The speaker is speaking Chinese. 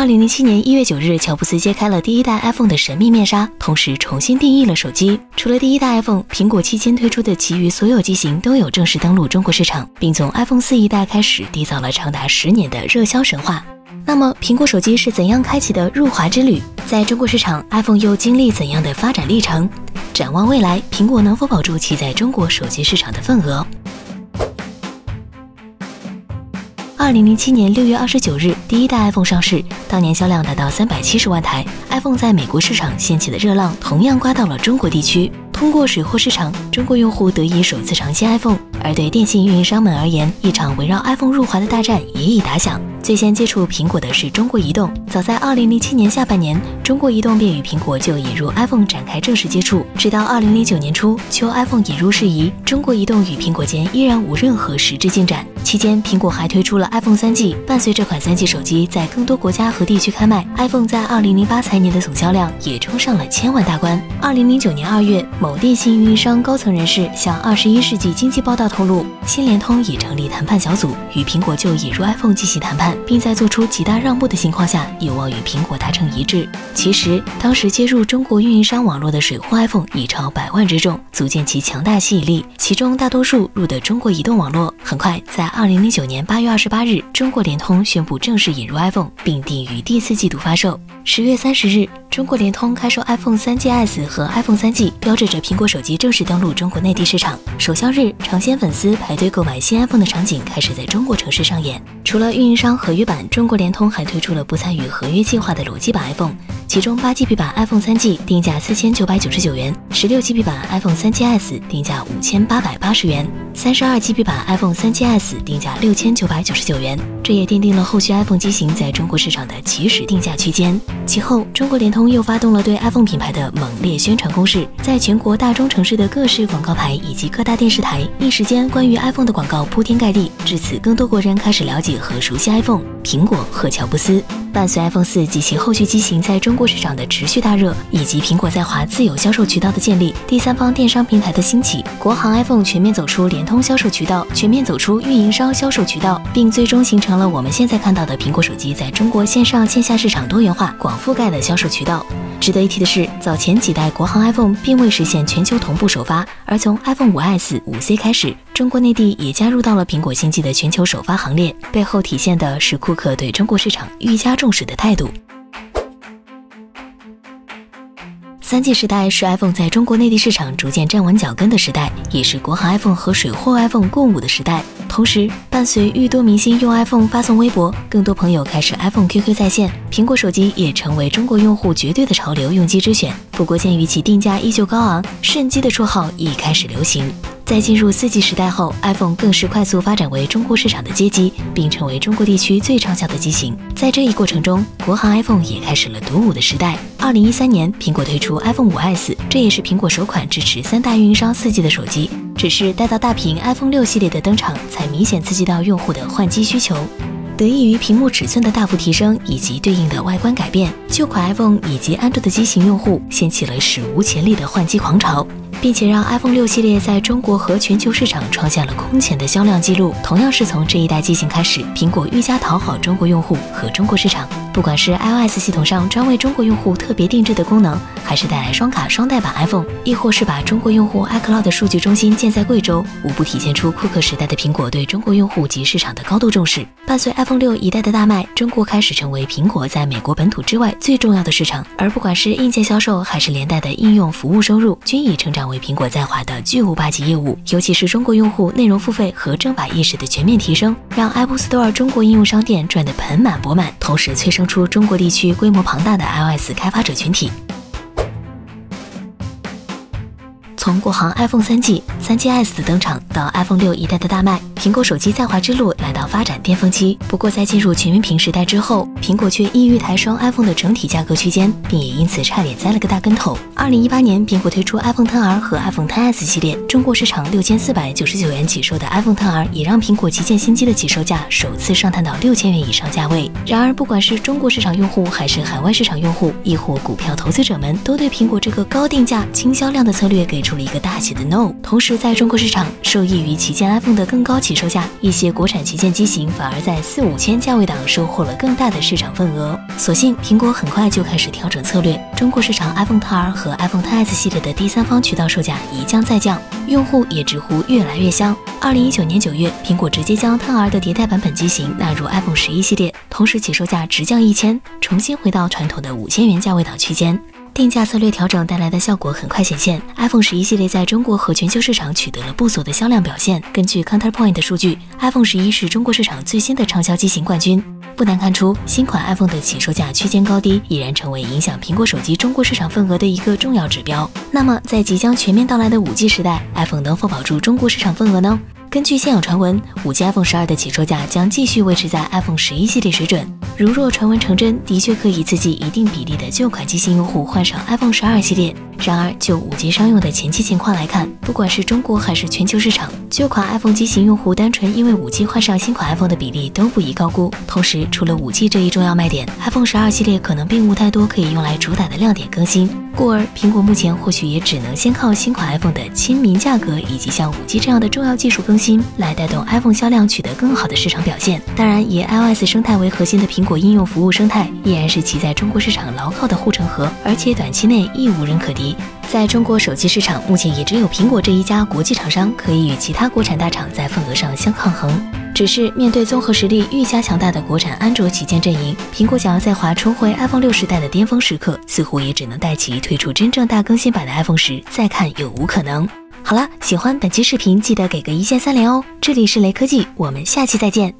二零零七年一月九日，乔布斯揭开了第一代 iPhone 的神秘面纱，同时重新定义了手机。除了第一代 iPhone，苹果期间推出的其余所有机型都有正式登陆中国市场，并从 iPhone 四一代开始缔造了长达十年的热销神话。那么，苹果手机是怎样开启的入华之旅？在中国市场，iPhone 又经历怎样的发展历程？展望未来，苹果能否保住其在中国手机市场的份额？二零零七年六月二十九日，第一代 iPhone 上市，当年销量达到三百七十万台。iPhone 在美国市场掀起的热浪，同样刮到了中国地区。通过水货市场，中国用户得以首次尝鲜 iPhone。而对电信运营商们而言，一场围绕 iPhone 入华的大战也已打响。最先接触苹果的是中国移动，早在2007年下半年，中国移动便与苹果就引入 iPhone 展开正式接触。直到2009年初，秋 iPhone 引入事宜，中国移动与苹果间依然无任何实质进展。期间，苹果还推出了 iPhone 3G，伴随这款 3G 手机在更多国家和地区开卖，iPhone 在2008财年的总销量也冲上了千万大关。2009年2月，某电信运营商高层人士向《21世纪经济报道》透露，新联通已成立谈判小组，与苹果就引入 iPhone 进行谈判。并在做出极大让步的情况下，有望与苹果达成一致。其实，当时接入中国运营商网络的水货 iPhone 已超百万之众，足见其强大吸引力。其中大多数入的中国移动网络。很快，在二零零九年八月二十八日，中国联通宣布正式引入 iPhone，并定于第四季度发售。十月三十日，中国联通开售 iPhone 三 GS 和 iPhone 三 G，标志着苹果手机正式登陆中国内地市场。首销日，尝鲜粉丝排队购买新 iPhone 的场景开始在中国城市上演。除了运营商合约版，中国联通还推出了不参与合约计划的裸机版 iPhone。其中八 GB 版 iPhone 三 G 定价四千九百九十九元，十六 GB 版 iPhone 三 GS 定价五千八百八十元，三十二 GB 版 iPhone 三 GS 定价六千九百九十九元。这也奠定了后续 iPhone 机型在中国市场的起始定价区间。其后，中国联通又发动了对 iPhone 品牌的猛烈宣传攻势，在全国大中城市的各式广告牌以及各大电视台，一时间关于 iPhone 的广告铺天盖地。至此，更多国人开始了解和熟悉 iPhone、iPhone 苹果和乔布斯。伴随 iPhone 四及其后续机型在中国市场的持续大热，以及苹果在华自有销售渠道的建立，第三方电商平台的兴起，国行 iPhone 全面走出联通销售渠道，全面走出运营商销售渠道，并最终形成了我们现在看到的苹果手机在中国线上线下市场多元化、广覆盖的销售渠道。值得一提的是，早前几代国行 iPhone 并未实现全球同步首发，而从 iPhone 5S、5C 开始，中国内地也加入到了苹果新机的全球首发行列，背后体现的是库克对中国市场愈加重视的态度。三 G 时代是 iPhone 在中国内地市场逐渐站稳脚跟的时代，也是国行 iPhone 和水货 iPhone 共舞的时代。同时，伴随愈多明星用 iPhone 发送微博，更多朋友开始 iPhone QQ 在线，苹果手机也成为中国用户绝对的潮流用机之选。不过，鉴于其定价依旧高昂，肾机的绰号亦开始流行。在进入四 G 时代后，iPhone 更是快速发展为中国市场的街机，并成为中国地区最畅销的机型。在这一过程中，国行 iPhone 也开始了独舞的时代。二零一三年，苹果推出 iPhone 5S，这也是苹果首款支持三大运营商四 G 的手机。只是待到大屏 iPhone 六系列的登场，才明显刺激到用户的换机需求。得益于屏幕尺寸的大幅提升以及对应的外观改变，旧款 iPhone 以及安卓的机型用户掀起了史无前例的换机狂潮。并且让 iPhone 六系列在中国和全球市场创下了空前的销量记录。同样是从这一代机型开始，苹果愈加讨好中国用户和中国市场。不管是 iOS 系统上专为中国用户特别定制的功能，还是带来双卡双待版 iPhone，亦或是把中国用户 iCloud 数据中心建在贵州，无不体现出库克时代的苹果对中国用户及市场的高度重视。伴随 iPhone 六一代的大卖，中国开始成为苹果在美国本土之外最重要的市场。而不管是硬件销售，还是连带的应用服务收入，均已成长为苹果在华的巨无霸级业务。尤其是中国用户内容付费和正版意识的全面提升，让 Apple Store 中国应用商店赚得盆满钵满，同时催生出中国地区规模庞大的 iOS 开发者群体。从国行 iPhone 3G、3GS 的登场到 iPhone 六一代的大卖，苹果手机在华之路来到发展巅峰期。不过，在进入全面屏时代之后，苹果却意欲抬升 iPhone 的整体价格区间，并也因此差点栽了个大跟头。二零一八年，苹果推出 iPhone 10R 和 iPhone 10S 系列，中国市场六千四百九十九元起售的 iPhone 10R，也让苹果旗舰新机的起售价首次上探到六千元以上价位。然而，不管是中国市场用户，还是海外市场用户，亦或股票投资者们，都对苹果这个高定价、轻销量的策略给出了一个大写的 no。同时，在中国市场受受益于旗舰 iPhone 的更高起售价，一些国产旗舰机型反而在四五千价位档收获了更大的市场份额。所幸，苹果很快就开始调整策略，中国市场 iPhone XR 和 iPhone XS 系列的第三方渠道售价一降再降，用户也直呼越来越香。二零一九年九月，苹果直接将 XR 的迭代版本机型纳入 iPhone 十一系列，同时起售价直降一千，重新回到传统的五千元价位档区间。定价策略调整带来的效果很快显现，iPhone 十一系列在中国和全球市场取得了不俗的销量表现。根据 Counterpoint 的数据，iPhone 十一是中国市场最新的畅销机型冠军。不难看出，新款 iPhone 的起售价区间高低，已然成为影响苹果手机中国市场份额的一个重要指标。那么，在即将全面到来的 5G 时代，iPhone 能否保住中国市场份额呢？根据现有传闻，5G iPhone 12的起售价将继续维持在 iPhone 11系列水准。如若传闻成真，的确可以刺激一定比例的旧款机型用户换上 iPhone 12系列。然而，就 5G 商用的前期情况来看，不管是中国还是全球市场，旧款 iPhone 机型用户单纯因为 5G 换上新款 iPhone 的比例都不宜高估。同时，除了 5G 这一重要卖点，iPhone 12系列可能并无太多可以用来主打的亮点更新。故而，苹果目前或许也只能先靠新款 iPhone 的亲民价格以及像 5G 这样的重要技术更新，来带动 iPhone 销量取得更好的市场表现。当然，以 iOS 生态为核心的苹果应用服务生态，依然是其在中国市场牢靠的护城河，而且短期内亦无人可敌。在中国手机市场，目前也只有苹果这一家国际厂商可以与其他国产大厂在份额上相抗衡。只是面对综合实力愈加强大的国产安卓旗舰阵营，苹果想要在华重回 iPhone 六时代的巅峰时刻，似乎也只能待其推出真正大更新版的 iPhone 十再看有无可能。好了，喜欢本期视频记得给个一键三连哦！这里是雷科技，我们下期再见。